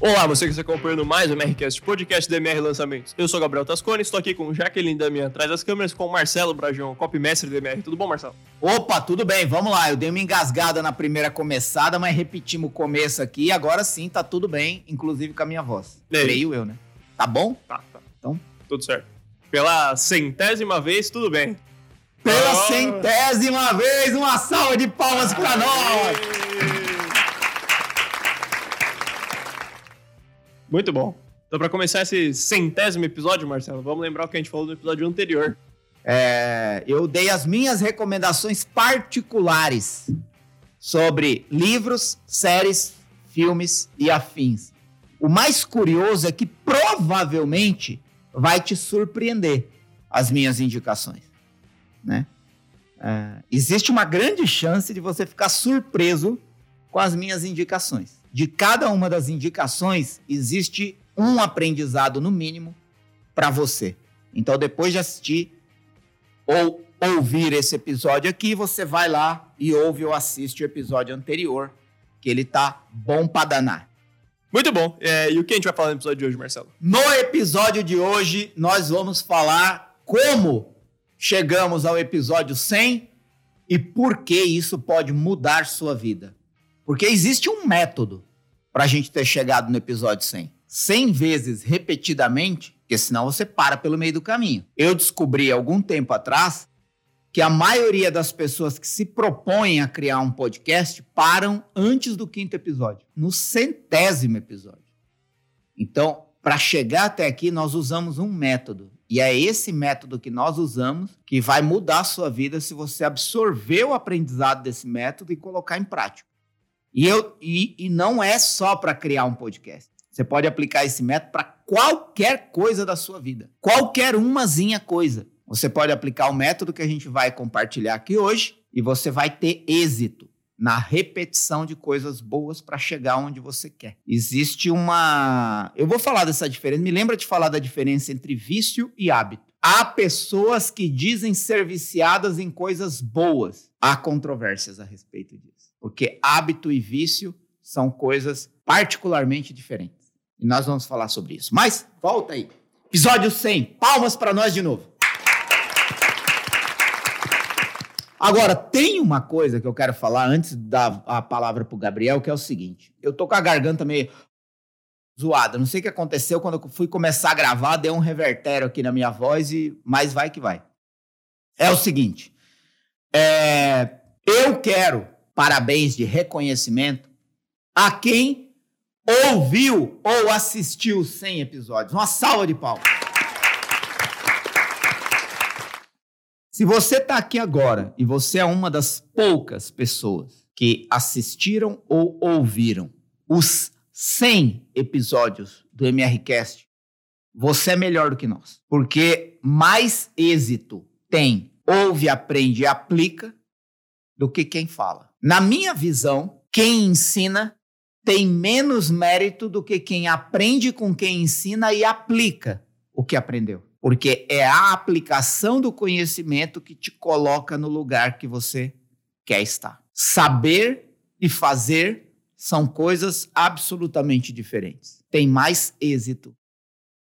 Olá, você que está acompanhando mais o MRCast, podcast do MR Lançamentos. Eu sou Gabriel Tascone, estou aqui com Jaqueline Damian atrás das câmeras, com Marcelo Brajão, copymestre do MR. Tudo bom, Marcelo? Opa, tudo bem, vamos lá. Eu dei uma engasgada na primeira começada, mas repetimos o começo aqui. Agora sim, tá tudo bem, inclusive com a minha voz. Creio eu, né? Tá bom? Tá, tá. Então, tudo certo. Pela centésima vez, tudo bem. Pela oh. centésima vez, uma salva de palmas para nós! Muito bom. Então, para começar esse centésimo episódio, Marcelo, vamos lembrar o que a gente falou no episódio anterior. É, eu dei as minhas recomendações particulares sobre livros, séries, filmes e afins. O mais curioso é que provavelmente vai te surpreender as minhas indicações, né? É, existe uma grande chance de você ficar surpreso com as minhas indicações de cada uma das indicações existe um aprendizado no mínimo para você. Então, depois de assistir ou ouvir esse episódio aqui, você vai lá e ouve ou assiste o episódio anterior, que ele tá bom para danar. Muito bom. É, e o que a gente vai falar no episódio de hoje, Marcelo? No episódio de hoje, nós vamos falar como chegamos ao episódio 100 e por que isso pode mudar sua vida. Porque existe um método para a gente ter chegado no episódio 100. 100 vezes repetidamente, porque senão você para pelo meio do caminho. Eu descobri algum tempo atrás que a maioria das pessoas que se propõem a criar um podcast param antes do quinto episódio, no centésimo episódio. Então, para chegar até aqui, nós usamos um método. E é esse método que nós usamos que vai mudar a sua vida se você absorver o aprendizado desse método e colocar em prática. E, eu, e, e não é só para criar um podcast. Você pode aplicar esse método para qualquer coisa da sua vida. Qualquer umazinha coisa. Você pode aplicar o método que a gente vai compartilhar aqui hoje e você vai ter êxito na repetição de coisas boas para chegar onde você quer. Existe uma. Eu vou falar dessa diferença. Me lembra de falar da diferença entre vício e hábito. Há pessoas que dizem ser viciadas em coisas boas. Há controvérsias a respeito disso. Porque hábito e vício são coisas particularmente diferentes. E nós vamos falar sobre isso. Mas, volta aí. Episódio 100. Palmas para nós de novo. Agora, tem uma coisa que eu quero falar antes dar a palavra para o Gabriel, que é o seguinte. Eu tô com a garganta meio zoada. Não sei o que aconteceu quando eu fui começar a gravar, deu um revertério aqui na minha voz, e mas vai que vai. É o seguinte. É, eu quero parabéns de reconhecimento a quem ouviu ou assistiu 100 episódios. Uma salva de palmas. Se você está aqui agora e você é uma das poucas pessoas que assistiram ou ouviram os 100 episódios do MRCast, você é melhor do que nós. Porque mais êxito tem, ouve, aprende e aplica do que quem fala. Na minha visão, quem ensina tem menos mérito do que quem aprende com quem ensina e aplica o que aprendeu. Porque é a aplicação do conhecimento que te coloca no lugar que você quer estar. Saber e fazer são coisas absolutamente diferentes. Tem mais êxito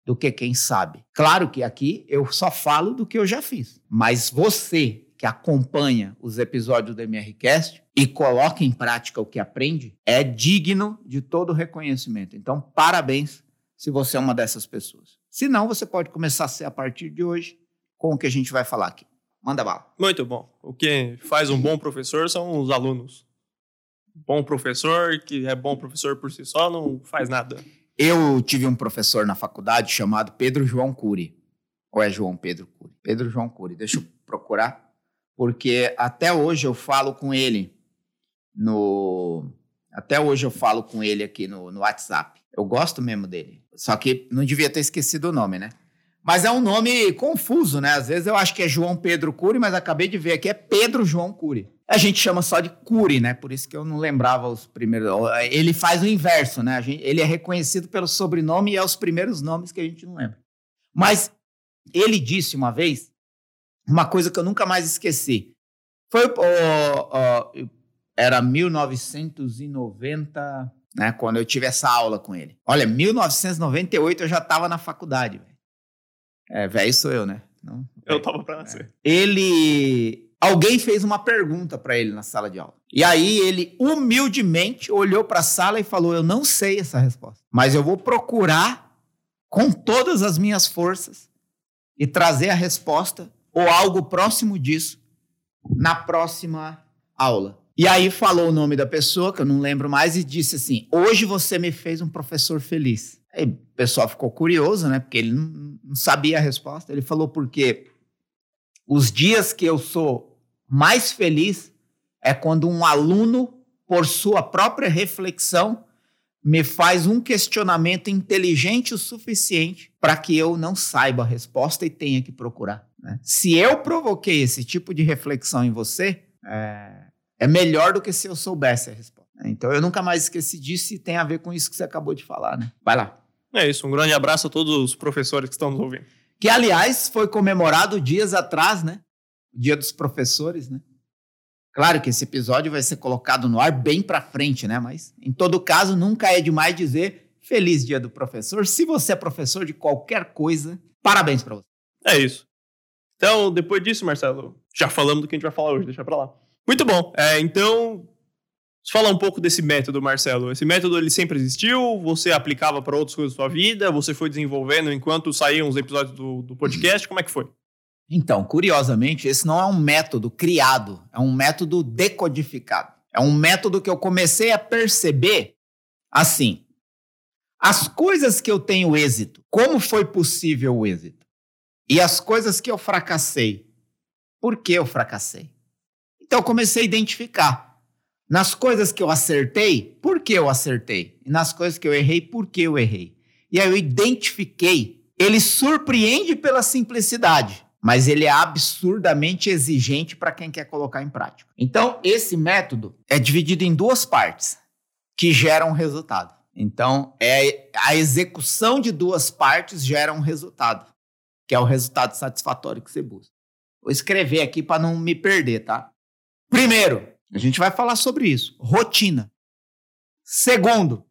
do que quem sabe. Claro que aqui eu só falo do que eu já fiz, mas você que acompanha os episódios do MRCast e coloca em prática o que aprende, é digno de todo reconhecimento. Então, parabéns se você é uma dessas pessoas. Se não, você pode começar a ser a partir de hoje com o que a gente vai falar aqui. Manda bala. Muito bom. O que faz um bom professor são os alunos. Bom professor, que é bom professor por si só, não faz nada. Eu tive um professor na faculdade chamado Pedro João Cury. Ou é João Pedro Cury? Pedro João Cury. Deixa eu procurar porque até hoje eu falo com ele no. Até hoje eu falo com ele aqui no, no WhatsApp. Eu gosto mesmo dele. Só que não devia ter esquecido o nome, né? Mas é um nome confuso, né? Às vezes eu acho que é João Pedro Cury, mas acabei de ver aqui é Pedro João Cury. A gente chama só de Cury, né? Por isso que eu não lembrava os primeiros. Ele faz o inverso, né? Gente, ele é reconhecido pelo sobrenome e é os primeiros nomes que a gente não lembra. Mas ele disse uma vez uma coisa que eu nunca mais esqueci. Foi. Oh, oh, era 1990. né? Quando eu tive essa aula com ele. Olha, 1998 eu já estava na faculdade. Véio. É, velho sou eu, né? Não, eu tava para nascer. É. Ele, alguém fez uma pergunta para ele na sala de aula. E aí ele humildemente olhou para a sala e falou: "Eu não sei essa resposta, mas eu vou procurar com todas as minhas forças e trazer a resposta ou algo próximo disso na próxima aula. E aí falou o nome da pessoa, que eu não lembro mais, e disse assim: Hoje você me fez um professor feliz. Aí o pessoal ficou curioso, né? Porque ele não, sabia a resposta. Ele falou: Porque os dias que eu sou mais feliz é quando um aluno, por sua própria reflexão, me faz um questionamento inteligente o suficiente para que eu não saiba a resposta e tenha que procurar. Né? Se eu provoquei esse tipo de reflexão em você, é, é, melhor do que se eu soubesse a resposta. Então eu nunca mais esqueci disso e tem a ver com isso que você acabou de falar. Né? Vai lá. É isso, um grande abraço a todos os professores que estão nos ouvindo. Que, aliás, foi comemorado dias atrás, né? O Dia dos Professores, né? Claro que esse episódio vai ser colocado no ar bem para frente, né? Mas, em todo caso, nunca é demais dizer Feliz Dia do Professor. Se você é professor de qualquer coisa, parabéns para você. É isso. Então, depois disso, Marcelo, já falamos do que a gente vai falar hoje, deixa para lá. Muito bom. É, então, fala um pouco desse método, Marcelo. Esse método ele sempre existiu? Você aplicava para outras coisas da sua vida? Você foi desenvolvendo enquanto saíam os episódios do, do podcast? Como é que foi? Então, curiosamente, esse não é um método criado, é um método decodificado. É um método que eu comecei a perceber assim. As coisas que eu tenho êxito, como foi possível o êxito? E as coisas que eu fracassei, por que eu fracassei? Então eu comecei a identificar. Nas coisas que eu acertei, por que eu acertei? E nas coisas que eu errei, por que eu errei? E aí eu identifiquei. Ele surpreende pela simplicidade mas ele é absurdamente exigente para quem quer colocar em prática. Então, esse método é dividido em duas partes que geram resultado. Então, é a execução de duas partes gera um resultado, que é o resultado satisfatório que você busca. Vou escrever aqui para não me perder, tá? Primeiro, a gente vai falar sobre isso, rotina. Segundo,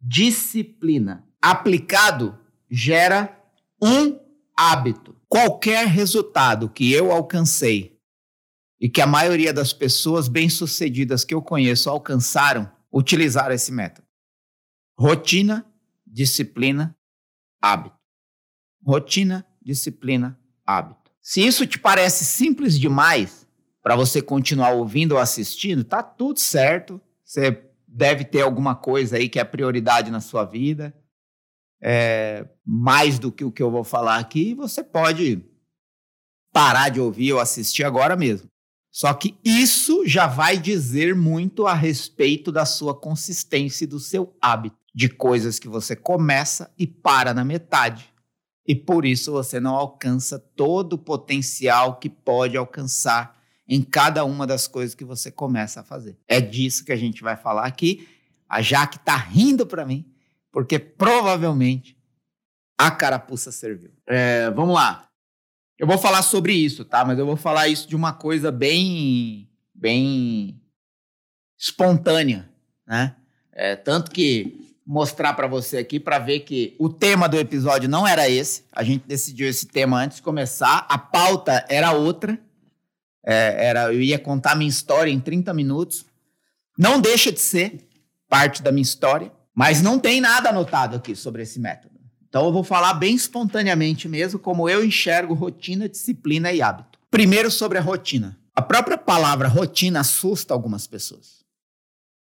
disciplina. Aplicado gera um hábito. Qualquer resultado que eu alcancei e que a maioria das pessoas bem-sucedidas que eu conheço alcançaram, utilizaram esse método. Rotina, disciplina, hábito. Rotina, disciplina, hábito. Se isso te parece simples demais para você continuar ouvindo ou assistindo, tá tudo certo. Você deve ter alguma coisa aí que é prioridade na sua vida é, mais do que o que eu vou falar aqui, você pode parar de ouvir ou assistir agora mesmo. Só que isso já vai dizer muito a respeito da sua consistência e do seu hábito, de coisas que você começa e para na metade. E por isso você não alcança todo o potencial que pode alcançar em cada uma das coisas que você começa a fazer. É disso que a gente vai falar aqui. A Jaque está rindo para mim, porque provavelmente a carapuça serviu. É, vamos lá. Eu vou falar sobre isso, tá? Mas eu vou falar isso de uma coisa bem, bem espontânea, né? É, tanto que mostrar para você aqui para ver que o tema do episódio não era esse. A gente decidiu esse tema antes de começar. A pauta era outra. É, era, eu ia contar minha história em 30 minutos. Não deixa de ser parte da minha história. Mas não tem nada anotado aqui sobre esse método. Então eu vou falar bem espontaneamente mesmo como eu enxergo rotina, disciplina e hábito. Primeiro sobre a rotina. A própria palavra rotina assusta algumas pessoas.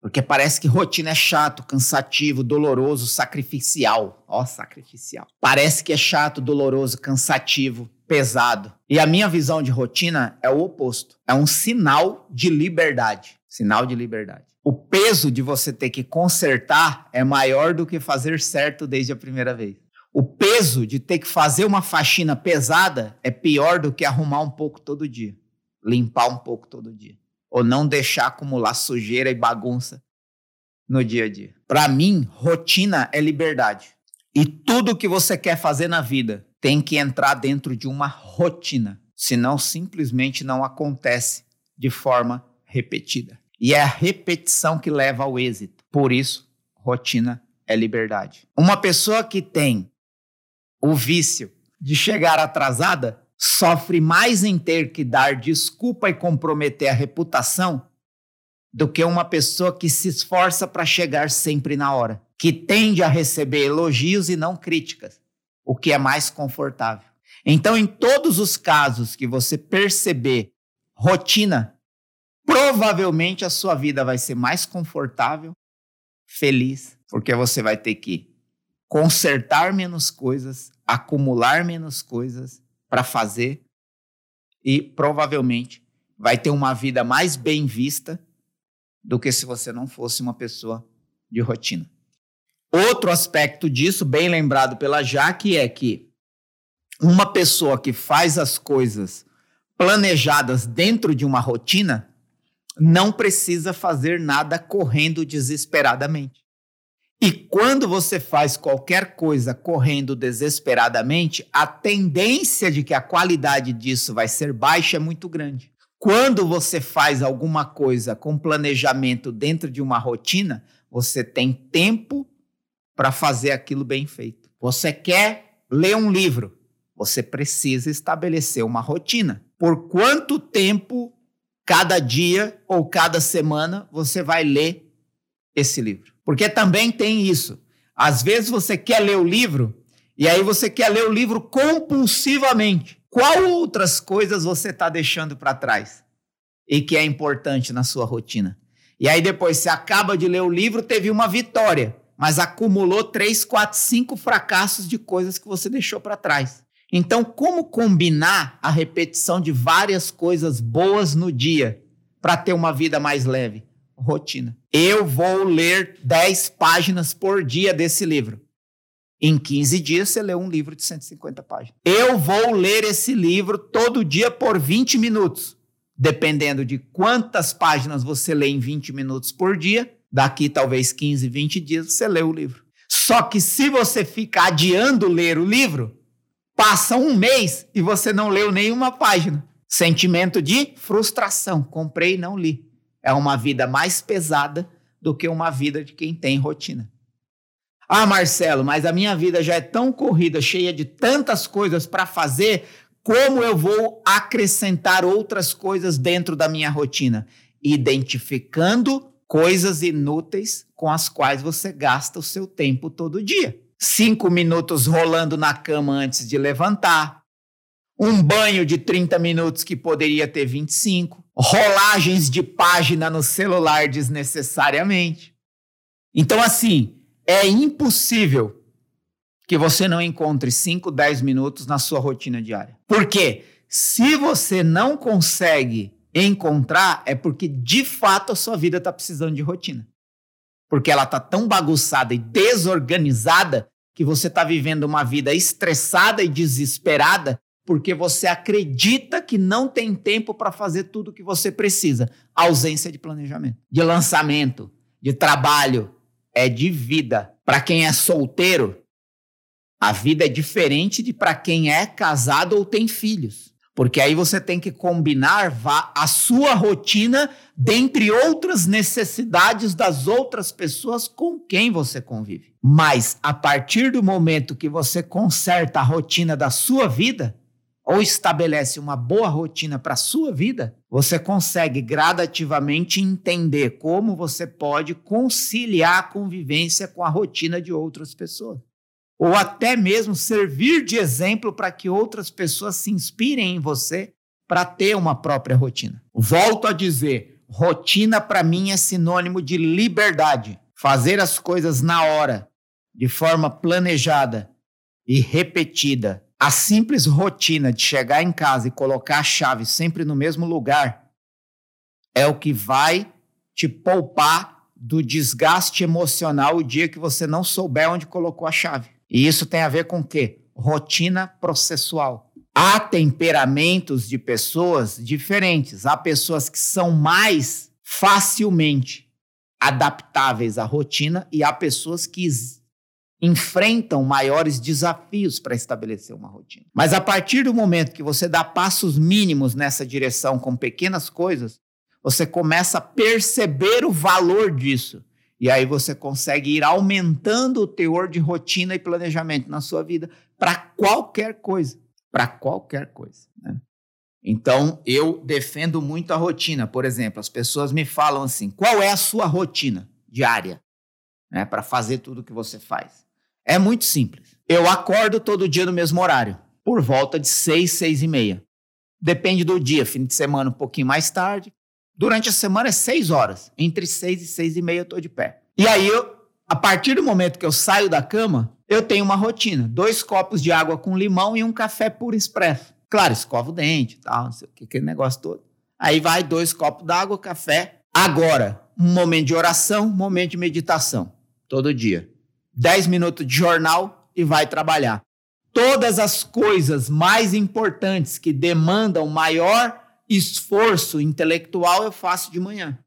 Porque parece que rotina é chato, cansativo, doloroso, sacrificial. Ó, sacrificial. Parece que é chato, doloroso, cansativo, pesado. E a minha visão de rotina é o oposto. É um sinal de liberdade. Sinal de liberdade o peso de você ter que consertar é maior do que fazer certo desde a primeira vez. O peso de ter que fazer uma faxina pesada é pior do que arrumar um pouco todo dia, limpar um pouco todo dia, ou não deixar acumular sujeira e bagunça no dia a dia. Para mim, rotina é liberdade. E tudo que você quer fazer na vida tem que entrar dentro de uma rotina, senão simplesmente não acontece de forma repetida. E é a repetição que leva ao êxito. Por isso, rotina é liberdade. Uma pessoa que tem o vício de chegar atrasada sofre mais em ter que dar desculpa e comprometer a reputação do que uma pessoa que se esforça para chegar sempre na hora, que tende a receber elogios e não críticas, o que é mais confortável. Então, em todos os casos que você perceber rotina, provavelmente a sua vida vai ser mais confortável, feliz, porque você vai ter que consertar menos coisas, acumular menos coisas para fazer e provavelmente vai ter uma vida mais bem vista do que se você não fosse uma pessoa de rotina. Outro aspecto disso, bem lembrado pela Jaque, é que uma pessoa que faz as coisas planejadas dentro de uma rotina não precisa fazer nada correndo desesperadamente. E quando você faz qualquer coisa correndo desesperadamente, a tendência de que a qualidade disso vai ser baixa é muito grande. Quando você faz alguma coisa com planejamento dentro de uma rotina, você tem tempo para fazer aquilo bem feito. Você quer ler um livro, você precisa estabelecer uma rotina. Por quanto tempo, cada dia ou cada semana, você vai ler esse livro? Porque também tem isso. Às vezes você quer ler o livro e aí você quer ler o livro compulsivamente. Qual outras coisas você está deixando para trás e que é importante na sua rotina? E aí depois você acaba de ler o livro, teve uma vitória, mas acumulou três, quatro, cinco fracassos de coisas que você deixou para trás. Então, como combinar a repetição de várias coisas boas no dia para ter uma vida mais leve? Rotina. Eu vou ler 10 páginas por dia desse livro. Em 15 dias você lê um livro de 150 páginas. Eu vou ler esse livro todo dia por 20 minutos. Dependendo de quantas páginas você lê em 20 minutos por dia, daqui talvez 15, 20 dias você lê o livro. Só que se você ficar adiando ler o livro, passa um mês e você não leu nenhuma página. Sentimento de frustração. Comprei e não li é uma vida mais pesada do que uma vida de quem tem rotina. Ah, Marcelo, mas a minha vida já é tão corrida, cheia de tantas coisas para fazer, como eu vou acrescentar outras coisas dentro da minha rotina? Identificando coisas inúteis com as quais você gasta o seu tempo todo dia. Cinco minutos rolando na cama antes de levantar, um banho de 30 minutos que poderia ter 25, rolagens de página no celular desnecessariamente. Então, assim, é impossível que você não encontre 5, 10 minutos na sua rotina diária. Por quê? Se você não consegue encontrar, é porque de fato a sua vida está precisando de rotina. Porque ela está tão bagunçada e desorganizada que você está vivendo uma vida estressada e desesperada porque você acredita que não tem tempo para fazer tudo o que você precisa. Ausência de planejamento, de lançamento, de trabalho, é de vida. Para quem é solteiro, a vida é diferente de para quem é casado ou tem filhos. Porque aí você tem que combinar a sua rotina dentre outras necessidades das outras pessoas com quem você convive. Mas a partir do momento que você conserta a rotina da sua vida, ou estabelece uma boa rotina para a sua vida, você consegue gradativamente entender como você pode conciliar a convivência com a rotina de outras pessoas. Ou até mesmo servir de exemplo para que outras pessoas se inspirem em você para ter uma própria rotina. Volto a dizer, rotina para mim é sinônimo de liberdade. Fazer as coisas na hora, de forma planejada e repetida a simples rotina de chegar em casa e colocar a chave sempre no mesmo lugar é o que vai te poupar do desgaste emocional o dia que você não souber onde colocou a chave. E isso tem a ver com o quê? Rotina processual. Há temperamentos de pessoas diferentes. Há pessoas que são mais facilmente adaptáveis à rotina e há pessoas que enfrentam maiores desafios para estabelecer uma rotina. Mas a partir do momento que você dá passos mínimos nessa direção com pequenas coisas, você começa a perceber o valor disso E aí você consegue ir aumentando o teor de rotina e planejamento na sua vida para qualquer coisa. Para qualquer coisa. Né? Então, eu defendo muito a rotina. Por exemplo, as pessoas me falam assim: qual é a sua rotina diária né, para fazer tudo que você faz? É muito simples. Eu acordo todo dia no mesmo horário, por volta de seis, seis e meia. Depende do dia, fim de semana um pouquinho mais tarde, Durante a semana é seis horas. Entre seis e seis e meia eu estou de pé. E aí, eu, a partir do momento que eu saio da cama, eu tenho uma rotina. Dois copos de água com limão e um café puro expresso. Claro, escova o dente e tal, não sei o que, aquele negócio todo. Aí vai dois copos d'água, café. Agora, um momento de oração, um momento de meditação. Todo dia. Dez minutos de jornal e vai trabalhar. Todas as coisas mais importantes que demandam maior esforço intelectual eu faço de manhã.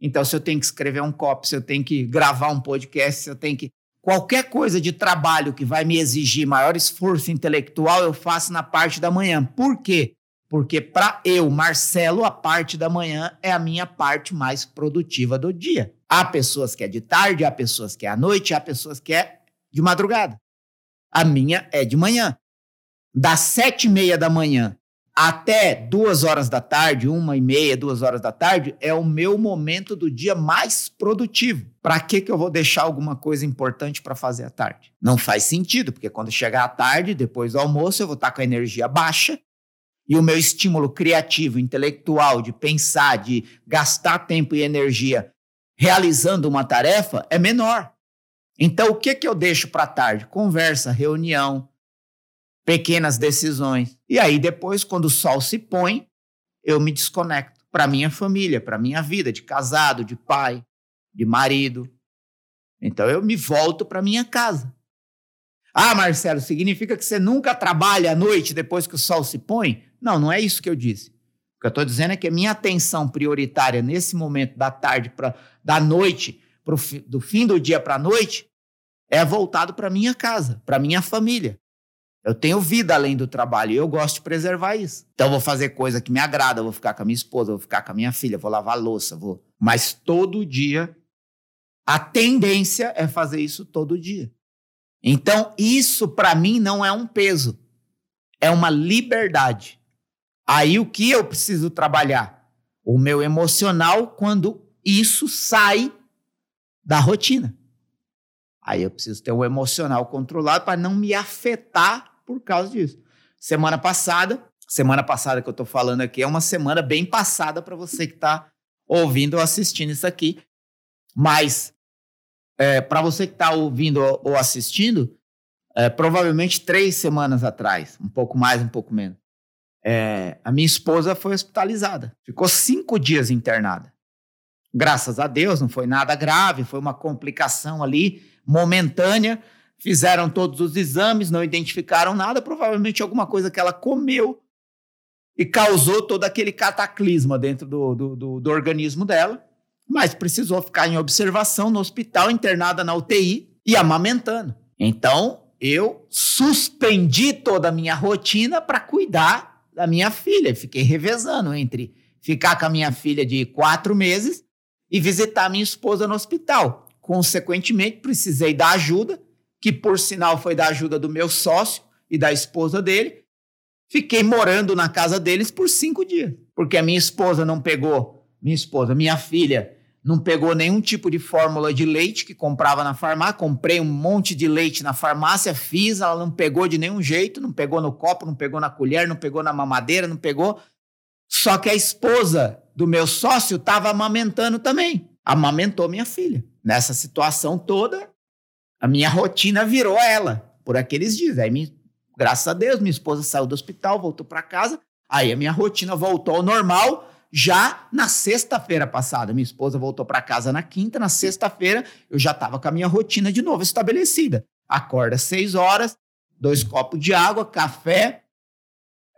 Então, se eu tenho que escrever um copy, se eu tenho que gravar um podcast, se eu tenho que. Qualquer coisa de trabalho que vai me exigir maior esforço intelectual, eu faço na parte da manhã. Por quê? Porque para eu, Marcelo, a parte da manhã é a minha parte mais produtiva do dia. Há pessoas que é de tarde, há pessoas que é à noite, há pessoas que é de madrugada. A minha é de manhã. Das sete e meia da manhã até duas horas da tarde, uma e meia, duas horas da tarde, é o meu momento do dia mais produtivo. Para que, que eu vou deixar alguma coisa importante para fazer à tarde? Não faz sentido, porque quando chegar à tarde, depois do almoço, eu vou estar tá com a energia baixa e o meu estímulo criativo, intelectual, de pensar, de gastar tempo e energia realizando uma tarefa é menor. Então, o que, que eu deixo para tarde? Conversa, reunião, pequenas decisões. E aí depois, quando o sol se põe, eu me desconecto para minha família, para minha vida de casado, de pai, de marido. Então eu me volto para minha casa. Ah, Marcelo, significa que você nunca trabalha à noite depois que o sol se põe? Não, não é isso que eu disse. Que eu estou dizendo é que a minha atenção prioritária nesse momento da tarde, pra, da noite, pro, do fim do dia para a noite, é voltado para minha casa, para minha família. Eu tenho vida além do trabalho e eu gosto de preservar isso. Então, vou fazer coisa que me agrada, vou ficar com a minha esposa, vou ficar com a minha filha, vou lavar louça, vou. Mas todo dia, a tendência é fazer isso todo dia. Então, isso para mim não é um peso, é uma liberdade. Aí o que eu preciso trabalhar? O meu emocional quando isso sai da rotina. Aí eu preciso ter o emocional controlado para não me afetar por causa disso. Semana passada, semana passada que eu estou falando aqui, é uma semana bem passada para você que está ouvindo ou assistindo isso aqui. Mas, é, para você que está ouvindo ou assistindo, é, provavelmente três semanas atrás, um pouco mais, um pouco menos, é, a minha esposa foi hospitalizada. Ficou cinco dias internada. Graças a Deus, não foi nada grave, foi uma complicação ali momentânea, Fizeram todos os exames, não identificaram nada, provavelmente alguma coisa que ela comeu e causou todo aquele cataclisma dentro do, do, do, do organismo dela. Mas precisou ficar em observação no hospital, internada na UTI e amamentando. Então, eu suspendi toda a minha rotina para cuidar da minha filha. Fiquei revezando entre ficar com a minha filha de quatro meses e visitar minha esposa no hospital. Consequentemente, precisei da ajuda que por sinal foi da ajuda do meu sócio e da esposa dele. Fiquei morando na casa deles por cinco dias, porque a minha esposa não pegou, minha esposa, minha filha, não pegou nenhum tipo de fórmula de leite que comprava na farmácia. Comprei um monte de leite na farmácia, fiz, ela não pegou de nenhum jeito, não pegou no copo, não pegou na colher, não pegou na mamadeira, não pegou. Só que a esposa do meu sócio estava amamentando também. Amamentou minha filha. Nessa situação toda, a minha rotina virou ela por aqueles dias. Aí, graças a Deus, minha esposa saiu do hospital, voltou para casa. Aí a minha rotina voltou ao normal já na sexta-feira passada. Minha esposa voltou para casa na quinta, na sexta-feira eu já estava com a minha rotina de novo estabelecida. Acorda às seis horas, dois copos de água, café,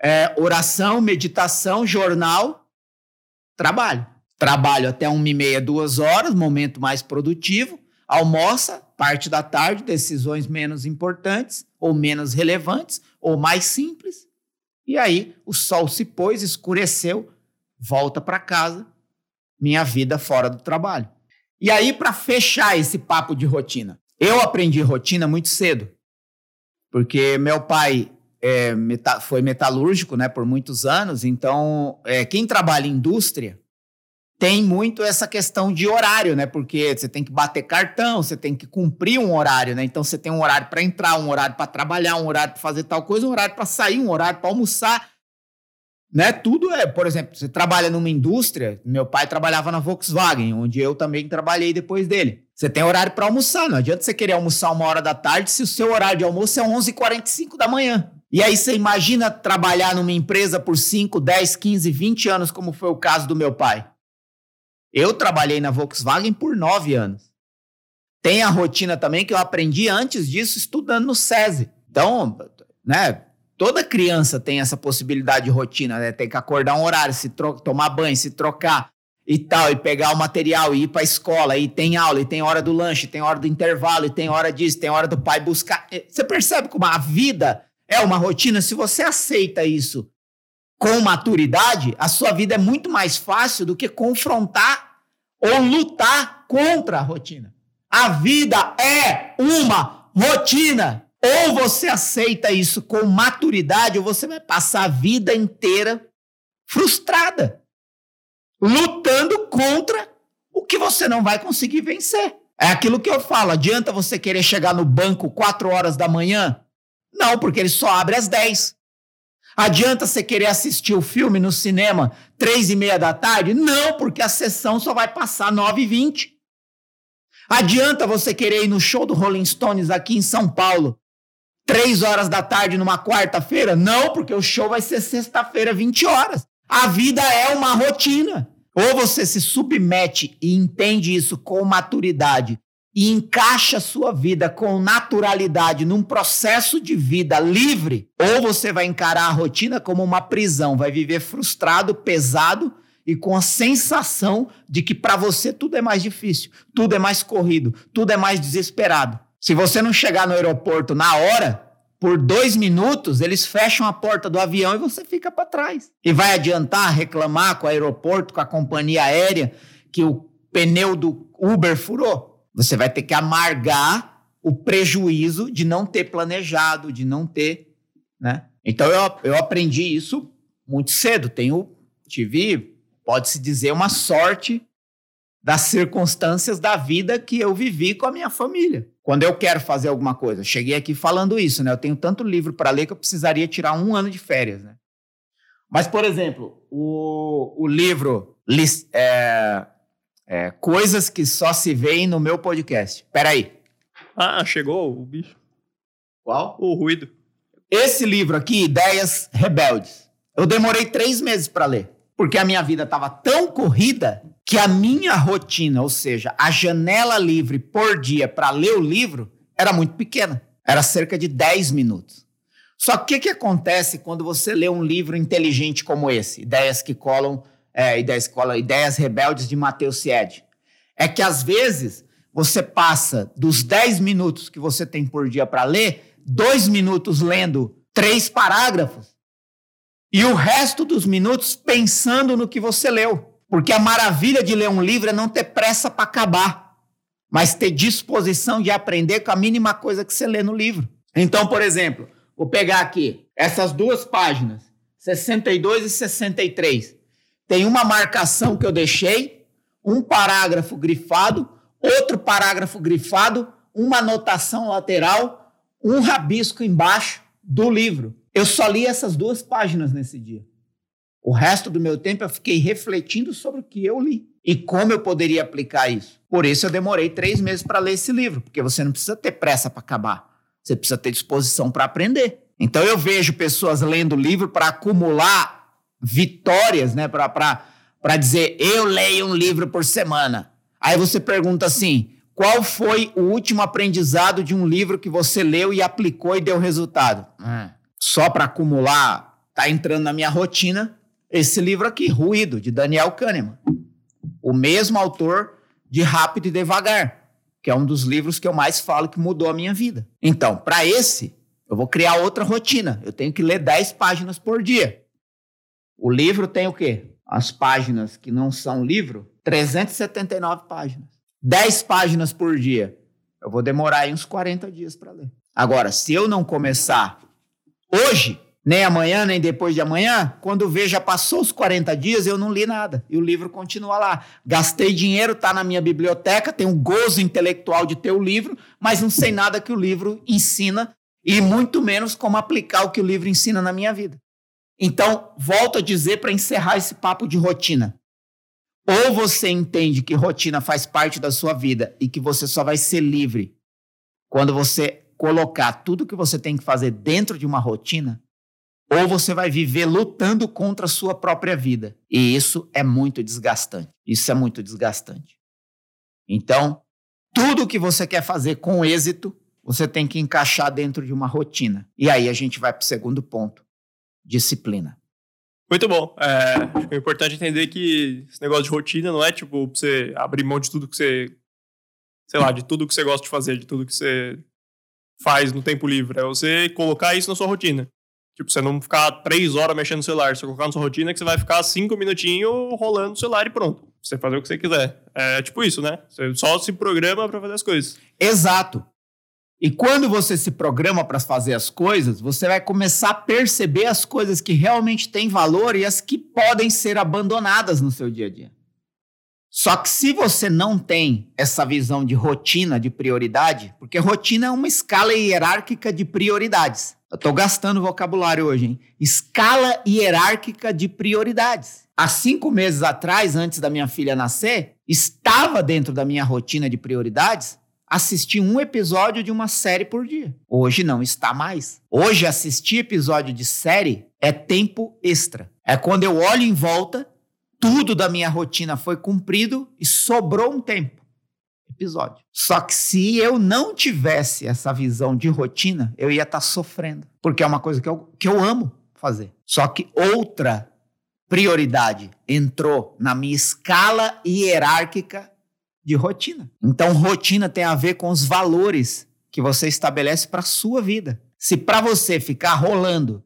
é, oração, meditação, jornal, trabalho. Trabalho até uma e meia, duas horas, momento mais produtivo almoça, parte da tarde, decisões menos importantes, ou menos relevantes, ou mais simples. E aí o sol se pôs, escureceu, volta para casa, minha vida fora do trabalho. E aí, para fechar esse papo de rotina, eu aprendi rotina muito cedo, porque meu pai é, meta, foi metalúrgico né, por muitos anos, então é, quem trabalha em indústria tem muito essa questão de horário, né? Porque você tem que bater cartão, você tem que cumprir um horário, né? Então você tem um horário para entrar, um horário para trabalhar, um horário para fazer tal coisa, um horário para sair, um horário para almoçar. Né? Tudo é, por exemplo, você trabalha numa indústria, meu pai trabalhava na Volkswagen, onde eu também trabalhei depois dele. Você tem horário para almoçar, não adianta você querer almoçar uma hora da tarde se o seu horário de almoço é 11h45 da manhã. E aí você imagina trabalhar numa empresa por 5, 10, 15, 20 anos, como foi o caso do meu pai. Eu trabalhei na Volkswagen por nove anos. Tem a rotina também que eu aprendi antes disso estudando no SESI. Então, né, toda criança tem essa possibilidade de rotina, né? Tem que acordar um horário, se tomar banho, se trocar e tal, e pegar o material e ir para a escola, e tem aula, e tem hora do lanche, tem hora do intervalo, e tem hora disso, tem hora do pai buscar. Você percebe como a vida é uma rotina? Se você aceita isso com maturidade, a sua vida é muito mais fácil do que confrontar ou lutar contra a rotina. A vida é uma rotina. Ou você aceita isso com maturidade, ou você vai passar a vida inteira frustrada, lutando contra o que você não vai conseguir vencer. É aquilo que eu falo: adianta você querer chegar no banco 4 horas da manhã? Não, porque ele só abre às 10. Adianta você querer assistir o filme no cinema três e meia da tarde? Não, porque a sessão só vai passar nove e vinte. Adianta você querer ir no show do Rolling Stones aqui em São Paulo três horas da tarde numa quarta-feira? Não, porque o show vai ser sexta-feira, 20 horas. A vida é uma rotina. Ou você se submete e entende isso com maturidade e encaixa a sua vida com naturalidade num processo de vida livre, ou você vai encarar a rotina como uma prisão, vai viver frustrado, pesado e com a sensação de que para você tudo é mais difícil, tudo é mais corrido, tudo é mais desesperado. Se você não chegar no aeroporto na hora, por dois minutos, eles fecham a porta do avião e você fica para trás. E vai adiantar reclamar com o aeroporto, com a companhia aérea, que o pneu do Uber furou? Você vai ter que amargar o prejuízo de não ter planejado, de não ter, né? Então eu, eu aprendi isso muito cedo. Tenho, tive, pode-se dizer, uma sorte das circunstâncias da vida que eu vivi com a minha família. Quando eu quero fazer alguma coisa, cheguei aqui falando isso, né? Eu tenho tanto livro para ler que eu precisaria tirar um ano de férias, né? Mas, por exemplo, o, o livro é, é, coisas que só se veem no meu podcast. Peraí. Ah, chegou o bicho. Qual? O ruído. Esse livro aqui, Ideias Rebeldes, eu demorei três meses para ler. Porque a minha vida estava tão corrida que a minha rotina, ou seja, a janela livre por dia para ler o livro, era muito pequena. Era cerca de 10 minutos. Só que o que, que acontece quando você lê um livro inteligente como esse? Ideias que colam é, da escola Ideias Rebeldes de Matheus Sied, é que às vezes você passa dos 10 minutos que você tem por dia para ler, dois minutos lendo três parágrafos e o resto dos minutos pensando no que você leu. Porque a maravilha de ler um livro é não ter pressa para acabar, mas ter disposição de aprender com a mínima coisa que você lê no livro. Então, por exemplo, vou pegar aqui essas duas páginas, 62 e 63. Tem uma marcação que eu deixei, um parágrafo grifado, outro parágrafo grifado, uma anotação lateral, um rabisco embaixo do livro. Eu só li essas duas páginas nesse dia. O resto do meu tempo eu fiquei refletindo sobre o que eu li e como eu poderia aplicar isso. Por isso eu demorei três meses para ler esse livro, porque você não precisa ter pressa para acabar. Você precisa ter disposição para aprender. Então eu vejo pessoas lendo livro para acumular vitórias, né? Para dizer, eu leio um livro por semana. Aí você pergunta assim: qual foi o último aprendizado de um livro que você leu e aplicou e deu resultado? Hum. Só para acumular, tá entrando na minha rotina esse livro aqui, Ruído, de Daniel Kahneman. O mesmo autor de Rápido e Devagar, que é um dos livros que eu mais falo que mudou a minha vida. Então, para esse, eu vou criar outra rotina. Eu tenho que ler 10 páginas por dia. O livro tem o quê? As páginas que não são livro, 379 páginas. 10 páginas por dia. Eu vou demorar aí uns 40 dias para ler. Agora, se eu não começar hoje, nem amanhã, nem depois de amanhã, quando vejo já passou os 40 dias, eu não li nada. E o livro continua lá. Gastei dinheiro, está na minha biblioteca, tenho um gozo intelectual de ter o livro, mas não sei nada que o livro ensina e muito menos como aplicar o que o livro ensina na minha vida. Então, volto a dizer para encerrar esse papo de rotina. Ou você entende que rotina faz parte da sua vida e que você só vai ser livre quando você colocar tudo que você tem que fazer dentro de uma rotina, ou você vai viver lutando contra a sua própria vida. E isso é muito desgastante. Isso é muito desgastante. Então, tudo que você quer fazer com êxito, você tem que encaixar dentro de uma rotina. E aí a gente vai para o segundo ponto: disciplina. Muito bom. É, é importante entender que esse negócio de rotina não é tipo você abrir mão de tudo que você. Sei lá, de tudo que você gosta de fazer, de tudo que você faz no tempo livre. É você colocar isso na sua rotina. Tipo, você não ficar três horas mexendo no celular. Você colocar na sua rotina que você vai ficar cinco minutinhos rolando o celular e pronto. Você fazer o que você quiser. É tipo isso, né? Você só se programa para fazer as coisas. Exato. E quando você se programa para fazer as coisas, você vai começar a perceber as coisas que realmente têm valor e as que podem ser abandonadas no seu dia a dia. Só que se você não tem essa visão de rotina, de prioridade, porque rotina é uma escala hierárquica de prioridades. Eu estou gastando vocabulário hoje, hein? Escala hierárquica de prioridades. Há cinco meses atrás, antes da minha filha nascer, estava dentro da minha rotina de prioridades assistir um episódio de uma série por dia. Hoje não está mais. Hoje assistir episódio de série é tempo extra. É quando eu olho em volta, tudo da minha rotina foi cumprido e sobrou um tempo. Episódio. Só que se eu não tivesse essa visão de rotina, eu ia estar tá sofrendo. Porque é uma coisa que eu, que eu amo fazer. Só que outra prioridade entrou na minha escala hierárquica de rotina. Então, rotina tem a ver com os valores que você estabelece para a sua vida. Se para você ficar rolando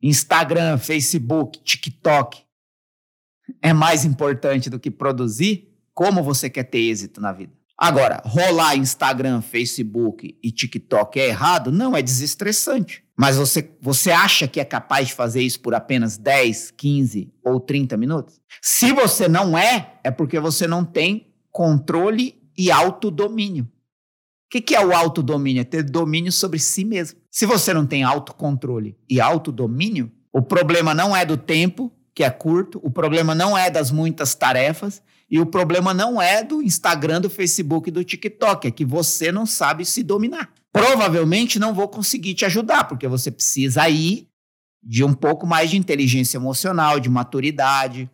Instagram, Facebook, TikTok é mais importante do que produzir, como você quer ter êxito na vida? Agora, rolar Instagram, Facebook e TikTok é errado? Não, é desestressante. Mas você, você acha que é capaz de fazer isso por apenas 10, 15 ou 30 minutos? Se você não é, é porque você não tem controle e autodomínio. O que, que é o autodomínio? É ter domínio sobre si mesmo. Se você não tem autocontrole e autodomínio, o problema não é do tempo, que é curto, o problema não é das muitas tarefas, e o problema não é do Instagram, do Facebook e do TikTok, é que você não sabe se dominar. Provavelmente não vou conseguir te ajudar, porque você precisa aí de um pouco mais de inteligência emocional, de maturidade,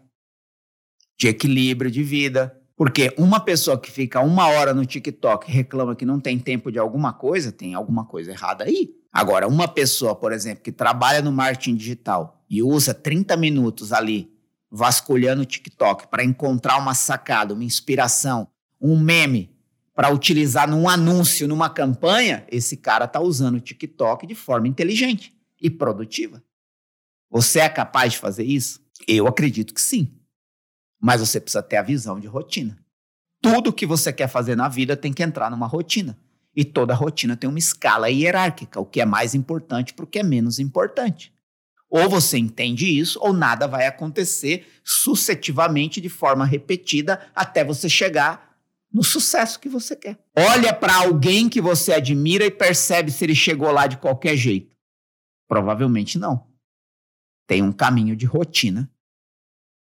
de equilíbrio de vida. Porque uma pessoa que fica uma hora no TikTok e reclama que não tem tempo de alguma coisa, tem alguma coisa errada aí. Agora, uma pessoa, por exemplo, que trabalha no marketing digital e usa 30 minutos ali vasculhando o TikTok para encontrar uma sacada, uma inspiração, um meme para utilizar num anúncio, numa campanha, esse cara está usando o TikTok de forma inteligente e produtiva. Você é capaz de fazer isso? Eu acredito que sim. Mas você precisa ter a visão de rotina. Tudo que você quer fazer na vida tem que entrar numa rotina. E toda rotina tem uma escala hierárquica, o que é mais importante para o que é menos importante. Ou você entende isso, ou nada vai acontecer sucessivamente de forma repetida até você chegar no sucesso que você quer. Olha para alguém que você admira e percebe se ele chegou lá de qualquer jeito. Provavelmente não. Tem um caminho de rotina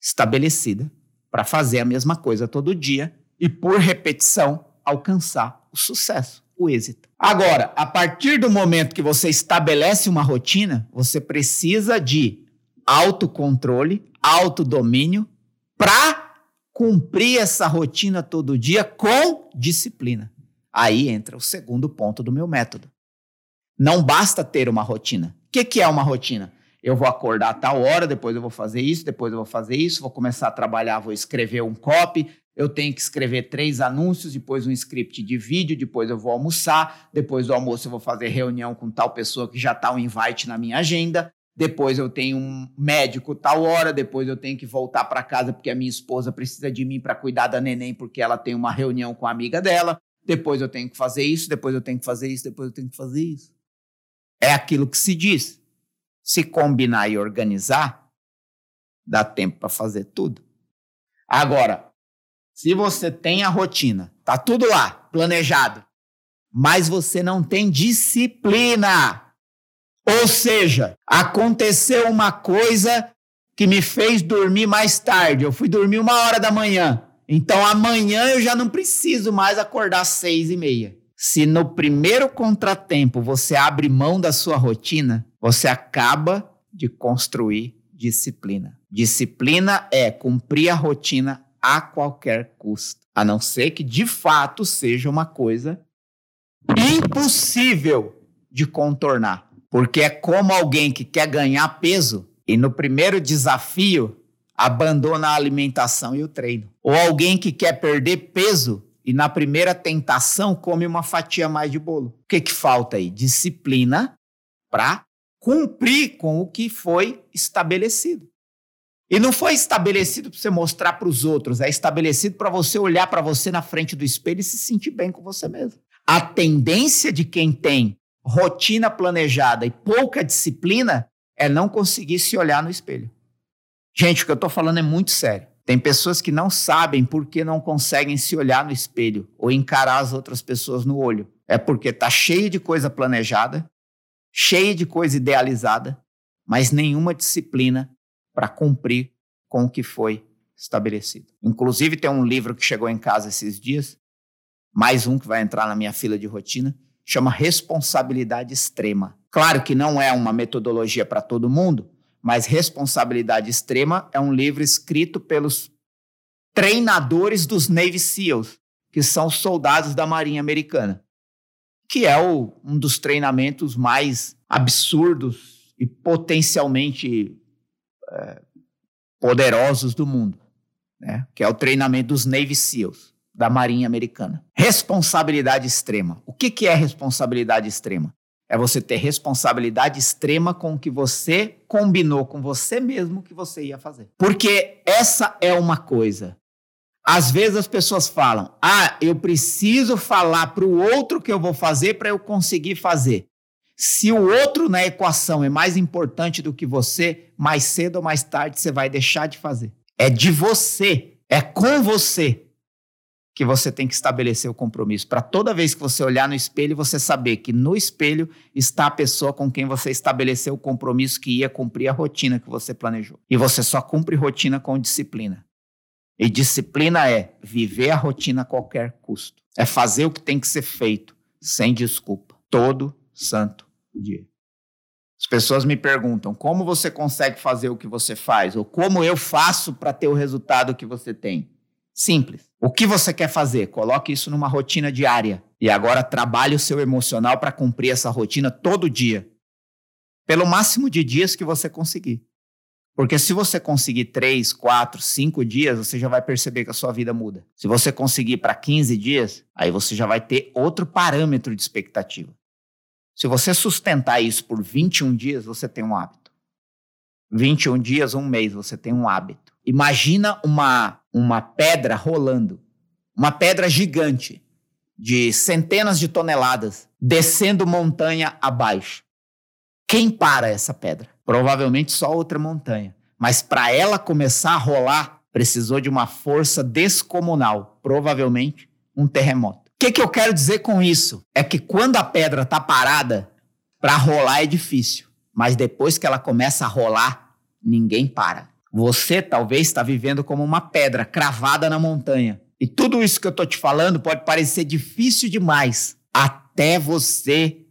estabelecida para fazer a mesma coisa todo dia e, por repetição, alcançar o sucesso, o êxito. Agora, a partir do momento que você estabelece uma rotina, você precisa de autocontrole, autodomínio para cumprir essa rotina todo dia com disciplina. Aí entra o segundo ponto do meu método. Não basta ter uma rotina. O que, que é uma rotina? eu vou acordar a tal hora, depois eu vou fazer isso, depois eu vou fazer isso, vou começar a trabalhar, vou escrever um copy, eu tenho que escrever três anúncios, depois um script de vídeo, depois eu vou almoçar, depois do almoço eu vou fazer reunião com tal pessoa que já está um invite na minha agenda, depois eu tenho um médico tal hora, depois eu tenho que voltar para casa porque a minha esposa precisa de mim para cuidar da neném porque ela tem uma reunião com a amiga dela, depois eu tenho que fazer isso, depois eu tenho que fazer isso, depois eu tenho que fazer isso. É aquilo que se diz. Se combinar e organizar, dá tempo para fazer tudo. Agora, se você tem a rotina, tá tudo lá, planejado, mas você não tem disciplina, ou seja, aconteceu uma coisa que me fez dormir mais tarde. Eu fui dormir uma hora da manhã. Então amanhã eu já não preciso mais acordar às seis e meia. Se no primeiro contratempo você abre mão da sua rotina, você acaba de construir disciplina. Disciplina é cumprir a rotina a qualquer custo, a não ser que de fato seja uma coisa impossível de contornar. Porque é como alguém que quer ganhar peso e no primeiro desafio abandona a alimentação e o treino. Ou alguém que quer perder peso e na primeira tentação come uma fatia mais de bolo. O que, que falta aí? Disciplina para cumprir com o que foi estabelecido. E não foi estabelecido para você mostrar para os outros, é estabelecido para você olhar para você na frente do espelho e se sentir bem com você mesmo. A tendência de quem tem rotina planejada e pouca disciplina é não conseguir se olhar no espelho. Gente, o que eu estou falando é muito sério. Tem pessoas que não sabem por que não conseguem se olhar no espelho ou encarar as outras pessoas no olho. É porque está cheio de coisa planejada, cheio de coisa idealizada, mas nenhuma disciplina para cumprir com o que foi estabelecido. Inclusive, tem um livro que chegou em casa esses dias, mais um que vai entrar na minha fila de rotina, chama responsabilidade extrema. Claro que não é uma metodologia para todo mundo, mas Responsabilidade Extrema é um livro escrito pelos treinadores dos Navy SEALs, que são soldados da Marinha Americana, que é o, um dos treinamentos mais absurdos e potencialmente é, poderosos do mundo, né? que é o treinamento dos Navy SEALs da Marinha Americana. Responsabilidade extrema. O que, que é responsabilidade extrema? É você ter responsabilidade extrema com o que você combinou com você mesmo que você ia fazer. Porque essa é uma coisa. Às vezes as pessoas falam: ah, eu preciso falar para o outro que eu vou fazer para eu conseguir fazer. Se o outro na equação é mais importante do que você, mais cedo ou mais tarde você vai deixar de fazer. É de você, é com você que você tem que estabelecer o compromisso. Para toda vez que você olhar no espelho, você saber que no espelho está a pessoa com quem você estabeleceu o compromisso que ia cumprir a rotina que você planejou. E você só cumpre rotina com disciplina. E disciplina é viver a rotina a qualquer custo. É fazer o que tem que ser feito, sem desculpa, todo santo dia. As pessoas me perguntam como você consegue fazer o que você faz, ou como eu faço para ter o resultado que você tem. Simples. O que você quer fazer? Coloque isso numa rotina diária. E agora trabalhe o seu emocional para cumprir essa rotina todo dia. Pelo máximo de dias que você conseguir. Porque se você conseguir três, quatro, cinco dias, você já vai perceber que a sua vida muda. Se você conseguir para 15 dias, aí você já vai ter outro parâmetro de expectativa. Se você sustentar isso por 21 dias, você tem um hábito. 21 dias, um mês, você tem um hábito. Imagina uma, uma pedra rolando, uma pedra gigante de centenas de toneladas descendo montanha abaixo. Quem para essa pedra? Provavelmente só outra montanha. Mas para ela começar a rolar, precisou de uma força descomunal, provavelmente um terremoto. Que, que eu quero dizer com isso? É que quando a pedra está parada, para rolar é difícil. Mas depois que ela começa a rolar, ninguém para. Você talvez está vivendo como uma pedra cravada na montanha. E tudo isso que eu estou te falando pode parecer difícil demais até você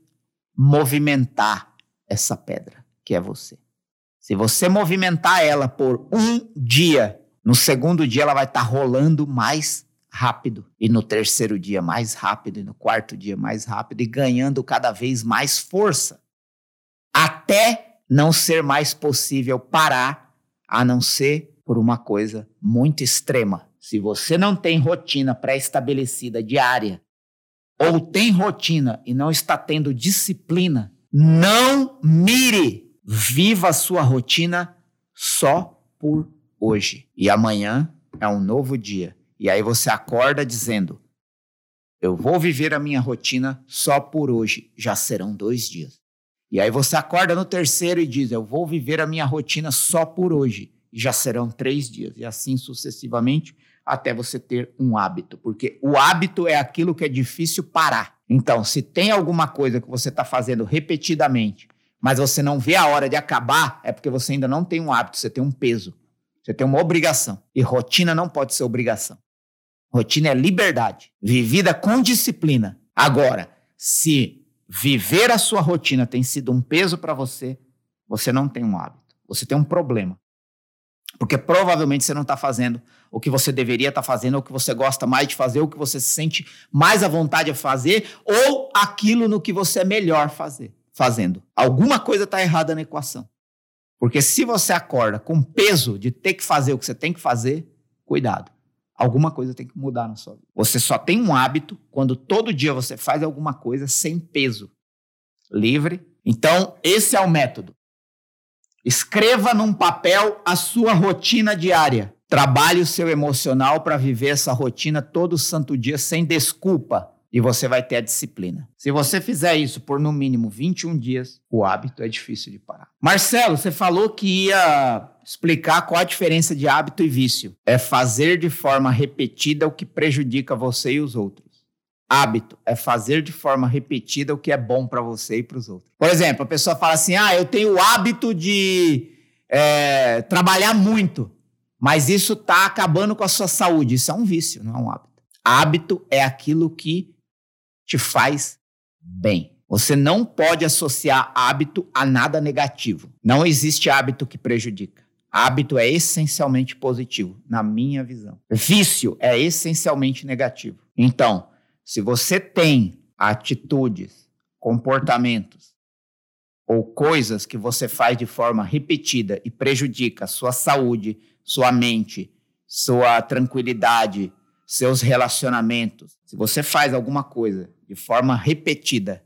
movimentar essa pedra, que é você. Se você movimentar ela por um dia, no segundo dia ela vai estar tá rolando mais rápido, e no terceiro dia mais rápido, e no quarto dia mais rápido, e ganhando cada vez mais força, até não ser mais possível parar a não ser por uma coisa muito extrema. Se você não tem rotina pré-estabelecida diária, ou tem rotina e não está tendo disciplina, não mire Viva a sua rotina só por hoje. E amanhã é um novo dia. E aí você acorda dizendo: Eu vou viver a minha rotina só por hoje. Já serão dois dias. E aí você acorda no terceiro e diz: Eu vou viver a minha rotina só por hoje. E já serão três dias. E assim sucessivamente até você ter um hábito. Porque o hábito é aquilo que é difícil parar. Então, se tem alguma coisa que você está fazendo repetidamente, mas você não vê a hora de acabar, é porque você ainda não tem um hábito, você tem um peso. Você tem uma obrigação. E rotina não pode ser obrigação. Rotina é liberdade, vivida com disciplina. Agora, se viver a sua rotina tem sido um peso para você, você não tem um hábito. Você tem um problema. Porque provavelmente você não está fazendo o que você deveria estar tá fazendo, ou o que você gosta mais de fazer, ou o que você se sente mais à vontade de fazer, ou aquilo no que você é melhor fazer, fazendo. Alguma coisa está errada na equação. Porque se você acorda com peso de ter que fazer o que você tem que fazer, cuidado. Alguma coisa tem que mudar na sua vida. Você só tem um hábito quando todo dia você faz alguma coisa sem peso, livre. Então, esse é o método. Escreva num papel a sua rotina diária. Trabalhe o seu emocional para viver essa rotina todo santo dia sem desculpa e você vai ter a disciplina. Se você fizer isso por no mínimo 21 dias, o hábito é difícil de parar. Marcelo, você falou que ia explicar qual a diferença de hábito e vício. É fazer de forma repetida o que prejudica você e os outros. Hábito é fazer de forma repetida o que é bom para você e para os outros. Por exemplo, a pessoa fala assim: ah, eu tenho o hábito de é, trabalhar muito, mas isso está acabando com a sua saúde. Isso é um vício, não é um hábito. Hábito é aquilo que te faz bem. Você não pode associar hábito a nada negativo. Não existe hábito que prejudica. Hábito é essencialmente positivo, na minha visão. Vício é essencialmente negativo. Então, se você tem atitudes, comportamentos ou coisas que você faz de forma repetida e prejudica sua saúde, sua mente, sua tranquilidade, seus relacionamentos. Se você faz alguma coisa de forma repetida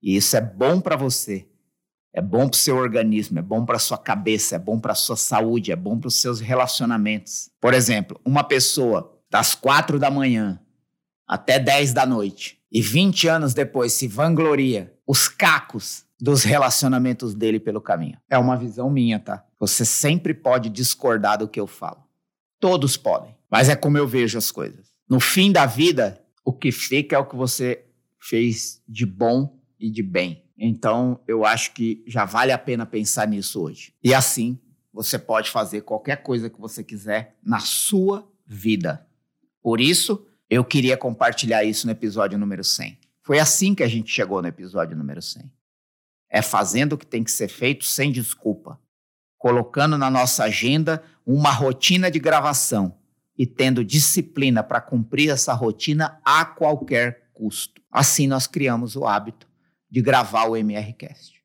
e isso é bom para você, é bom para o seu organismo, é bom para sua cabeça, é bom para sua saúde, é bom para os seus relacionamentos. Por exemplo, uma pessoa das quatro da manhã até dez da noite e 20 anos depois se vangloria os cacos dos relacionamentos dele pelo caminho. É uma visão minha, tá? Você sempre pode discordar do que eu falo. Todos podem. Mas é como eu vejo as coisas. No fim da vida, o que fica é o que você fez de bom e de bem. Então, eu acho que já vale a pena pensar nisso hoje. E assim, você pode fazer qualquer coisa que você quiser na sua vida. Por isso, eu queria compartilhar isso no episódio número 100. Foi assim que a gente chegou no episódio número 100. É fazendo o que tem que ser feito sem desculpa, colocando na nossa agenda uma rotina de gravação e tendo disciplina para cumprir essa rotina a qualquer custo. Assim nós criamos o hábito de gravar o MRCast.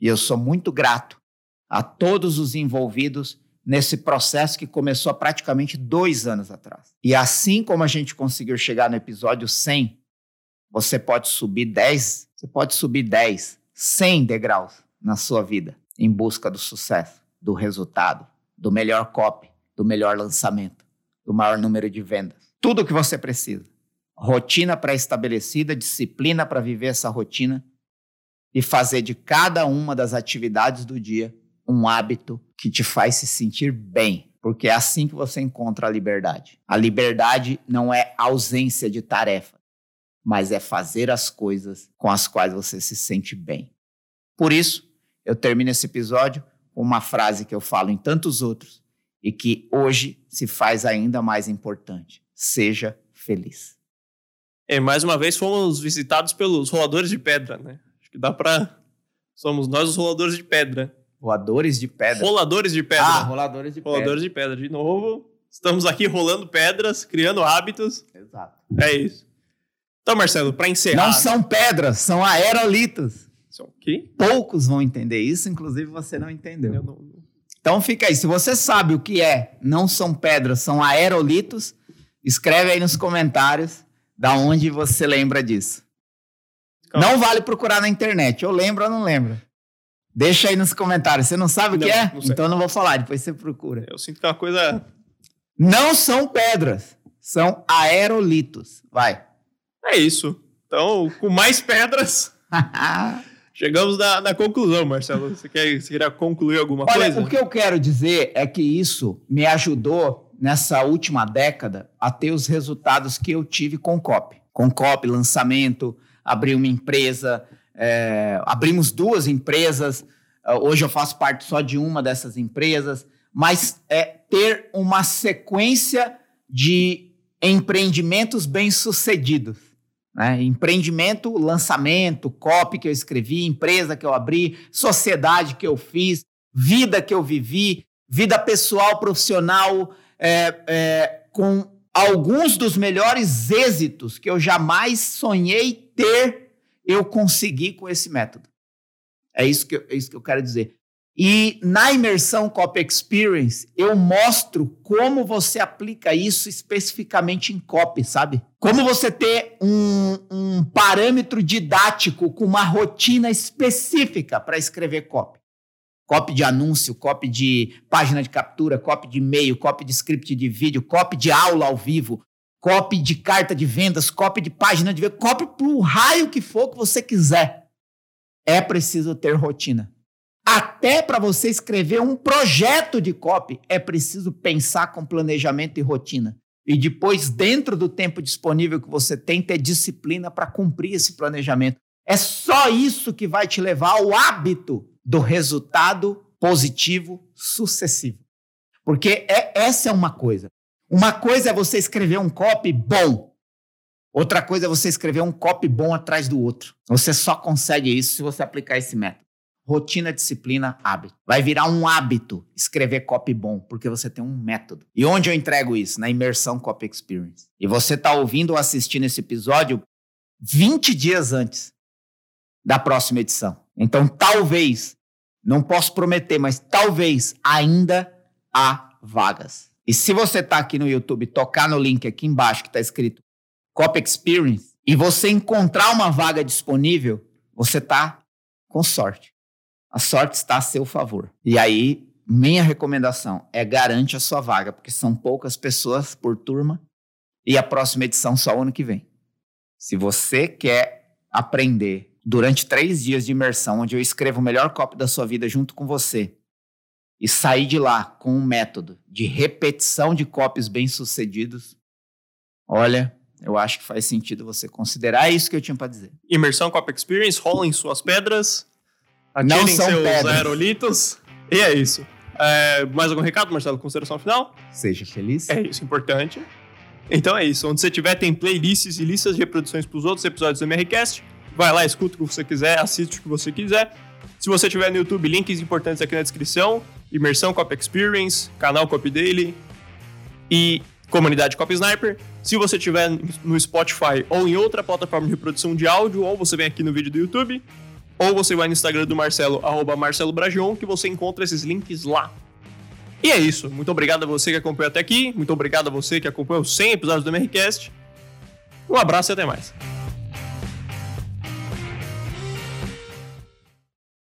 E eu sou muito grato a todos os envolvidos nesse processo que começou há praticamente dois anos atrás. E assim como a gente conseguiu chegar no episódio 100, você pode subir 10, você pode subir 10, 100 degraus na sua vida em busca do sucesso, do resultado, do melhor copy, do melhor lançamento do maior número de vendas. Tudo o que você precisa. Rotina pré-estabelecida, disciplina para viver essa rotina e fazer de cada uma das atividades do dia um hábito que te faz se sentir bem, porque é assim que você encontra a liberdade. A liberdade não é ausência de tarefa, mas é fazer as coisas com as quais você se sente bem. Por isso, eu termino esse episódio com uma frase que eu falo em tantos outros, e que hoje se faz ainda mais importante. Seja feliz. É, mais uma vez fomos visitados pelos roladores de pedra, né? Acho que dá para somos nós os roladores de pedra. Roladores de pedra. Roladores de pedra. Ah, roladores de roladores pedra. de pedra. De novo, estamos aqui rolando pedras, criando hábitos. Exato. É isso. Então, Marcelo, para encerrar. Não são pedras, são aerolitos. São o quê? Poucos vão entender isso, inclusive você não entendeu. Eu não, então fica aí. Se você sabe o que é, não são pedras, são aerolitos, escreve aí nos comentários da onde você lembra disso. Calma. Não vale procurar na internet. Eu lembro ou não lembro? Deixa aí nos comentários. Você não sabe o Não, que é? não. Então eu não vou falar, depois você procura. Eu sinto que é uma coisa. Não são pedras, são aerolitos. Vai. É isso. Então, com mais pedras, chegamos na, na conclusão, Marcelo. Você, quer, você queria concluir alguma Olha, coisa? o que eu quero dizer é que isso me ajudou nessa última década a ter os resultados que eu tive com o COP. Com o COP, lançamento, abrir uma empresa, é, abrimos duas empresas. ah, Hoje eu faço parte só de uma dessas empresas, mas é ter uma sequência de empreendimentos bem-sucedidos. Né? Empreendimento, lançamento, copy que eu escrevi, empresa que eu abri, sociedade que eu fiz, vida que eu vivi, vida pessoal, profissional, é, é, com alguns dos melhores êxitos que eu jamais sonhei ter, eu consegui com esse método. É isso que eu, é isso que eu quero dizer. E na imersão Copy Experience, eu mostro como você aplica isso especificamente em copy, sabe? Como você ter um, um parâmetro didático com uma rotina específica para escrever copy. Copy de anúncio, copy de página de captura, copy de e-mail, copy de script de vídeo, copy de aula ao vivo, copy de carta de vendas, copy de página de venda, copy pro raio que for que você quiser. É preciso ter rotina. Até para você escrever um projeto de copy, é preciso pensar com planejamento e rotina. E depois, dentro do tempo disponível que você tem, ter disciplina para cumprir esse planejamento. É só isso que vai te levar ao hábito do resultado positivo sucessivo. Porque é, essa é uma coisa. Uma coisa é você escrever um copy bom. Outra coisa é você escrever um copy bom atrás do outro. Você só consegue isso se você aplicar esse método. Rotina, disciplina, hábito. Vai virar um hábito escrever copy bom, porque você tem um método. E onde eu entrego isso? Na imersão Copy Experience. E você está ouvindo ou assistindo esse episódio 20 dias antes da próxima edição. Então, talvez, não posso prometer, mas talvez ainda há vagas. E se você está aqui no YouTube, tocar no link aqui embaixo que está escrito Copy Experience e você encontrar uma vaga disponível, você está com sorte. A sorte está a seu favor. E aí, minha recomendação é garante a sua vaga, porque são poucas pessoas por turma e a próxima edição só ano que vem. Se você quer aprender durante três dias de imersão, onde eu escrevo o melhor copy da sua vida junto com você, e sair de lá com um método de repetição de copies bem-sucedidos, olha, eu acho que faz sentido você considerar É isso que eu tinha para dizer. Imersão Cop Experience, rolem suas pedras, Não atirem são seus pedras. aerolitos. E é isso. É, mais algum recado, Marcelo? Consideração final? Seja feliz. É isso, importante. Então é isso. Onde você tiver, tem playlists e listas de reproduções para os outros episódios do MRCast. Vai lá, escuta o que você quiser, assiste o que você quiser. Se você tiver no YouTube, links importantes aqui na descrição. Imersão Cop Experience, canal Cop Daily e comunidade Cop Sniper. Se você tiver no Spotify ou em outra plataforma de reprodução de áudio, ou você vem aqui no vídeo do YouTube, ou você vai no Instagram do Marcelo, arroba Marcelo Bragion, que você encontra esses links lá. E é isso. Muito obrigado a você que acompanhou até aqui. Muito obrigado a você que acompanhou os 100 episódios do MRCast. Um abraço e até mais.